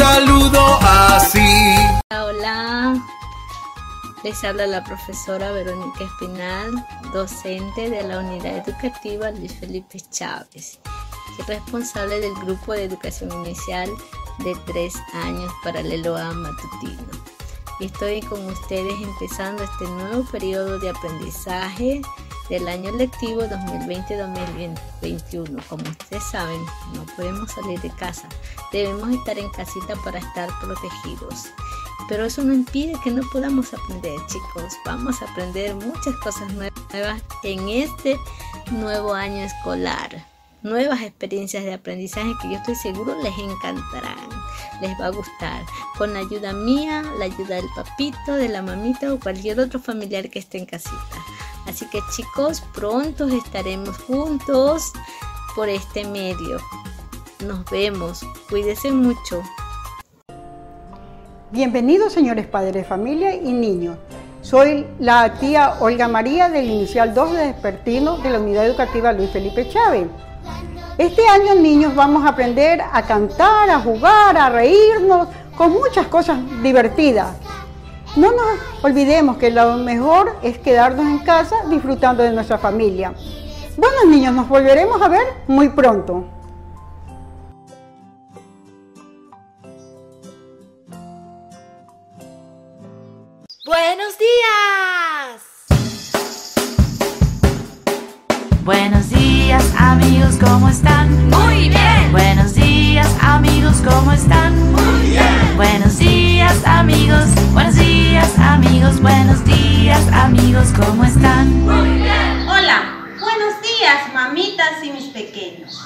saludo así. Hola, les habla la profesora Verónica Espinal, docente de la unidad educativa Luis Felipe Chávez, responsable del grupo de educación inicial de tres años paralelo a matutino. Y estoy con ustedes empezando este nuevo periodo de aprendizaje del año lectivo 2020-2021. Como ustedes saben, no podemos salir de casa. Debemos estar en casita para estar protegidos. Pero eso no impide que no podamos aprender, chicos. Vamos a aprender muchas cosas nuevas en este nuevo año escolar. Nuevas experiencias de aprendizaje que yo estoy seguro les encantarán, les va a gustar. Con la ayuda mía, la ayuda del papito, de la mamita o cualquier otro familiar que esté en casita. Así que chicos, pronto estaremos juntos por este medio. Nos vemos. Cuídense mucho. Bienvenidos señores padres familia y niños. Soy la tía Olga María del Inicial 2 de Despertino de la Unidad Educativa Luis Felipe Chávez. Este año niños vamos a aprender a cantar, a jugar, a reírnos, con muchas cosas divertidas. No nos olvidemos que lo mejor es quedarnos en casa disfrutando de nuestra familia. Bueno niños, nos volveremos a ver muy pronto. Buenos días. Buenos días amigos, ¿cómo están? Muy bien. Buenos días amigos, ¿cómo están? Buenos días mamitas y mis pequeños.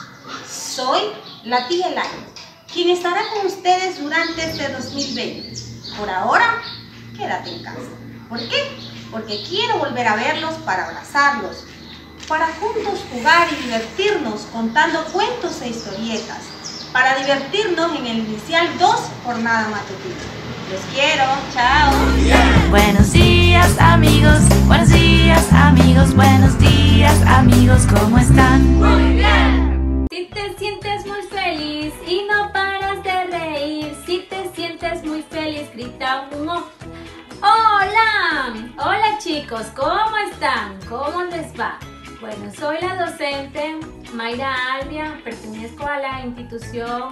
Soy la tía Elaine, quien estará con ustedes durante este 2020. Por ahora, quédate en casa. ¿Por qué? Porque quiero volver a verlos para abrazarlos, para juntos jugar y divertirnos contando cuentos e historietas, para divertirnos en el inicial 2 jornada matutina. Los quiero, chao. Buenos días amigos, buenos días amigos, buenos días amigos, ¿cómo están? Muy bien. Si te sientes muy feliz y no paras de reír, si te sientes muy feliz, grita un oh. ¡Hola! Hola chicos, ¿cómo están? ¿Cómo les va? Bueno, soy la docente Mayra Albia, pertenezco a la institución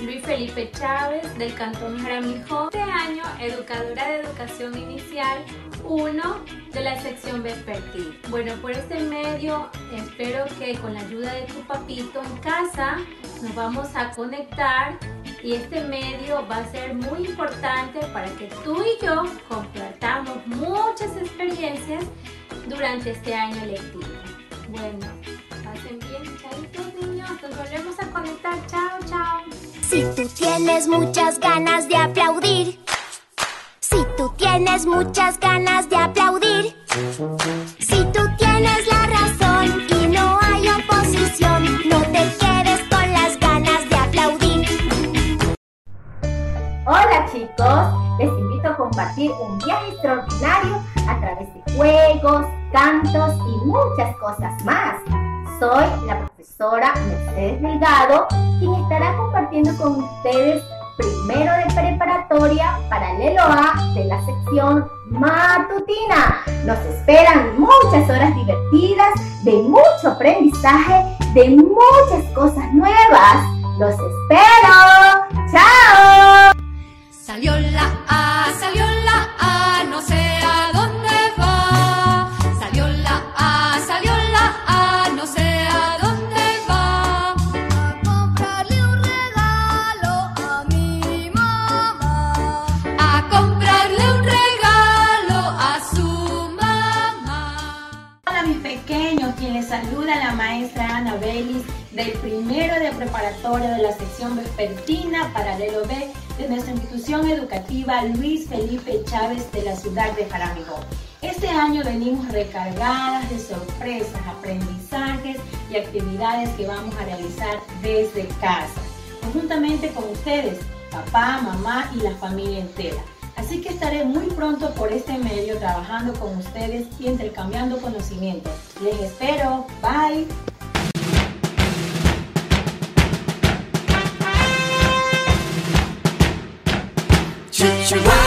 Luis Felipe Chávez del Cantón Jaramillo. Este año, educadora de educación inicial 1 de la sección vespertina. Bueno, por este medio espero que con la ayuda de tu papito en casa nos vamos a conectar y este medio va a ser muy importante para que tú y yo compartamos muchas experiencias durante este año lectivo. Bueno, pasen bien, chaitos niños, nos volvemos a conectar, chao, chao. Si tú tienes muchas ganas de aplaudir, si tú tienes muchas ganas de aplaudir, si tú tienes la razón y no hay oposición, no te quedes con las ganas de aplaudir. Hola chicos, les invito a compartir un viaje extraordinario a través de juegos, cantos y muchas cosas más. Soy la profesora Mercedes Delgado, quien estará compartiendo con ustedes primero de preparatoria paralelo A de la sección matutina. Nos esperan muchas horas divertidas, de mucho aprendizaje, de muchas cosas nuevas. ¡Los espero! ¡Chao! Salió maestra Ana Belis del primero de preparatoria de la sección vespertina paralelo B de nuestra institución educativa Luis Felipe Chávez de la ciudad de Jaramillo. Este año venimos recargadas de sorpresas, aprendizajes y actividades que vamos a realizar desde casa, conjuntamente con ustedes, papá, mamá y la familia entera. Así que estaré muy pronto por este medio trabajando con ustedes y intercambiando conocimientos. Les espero. Bye. you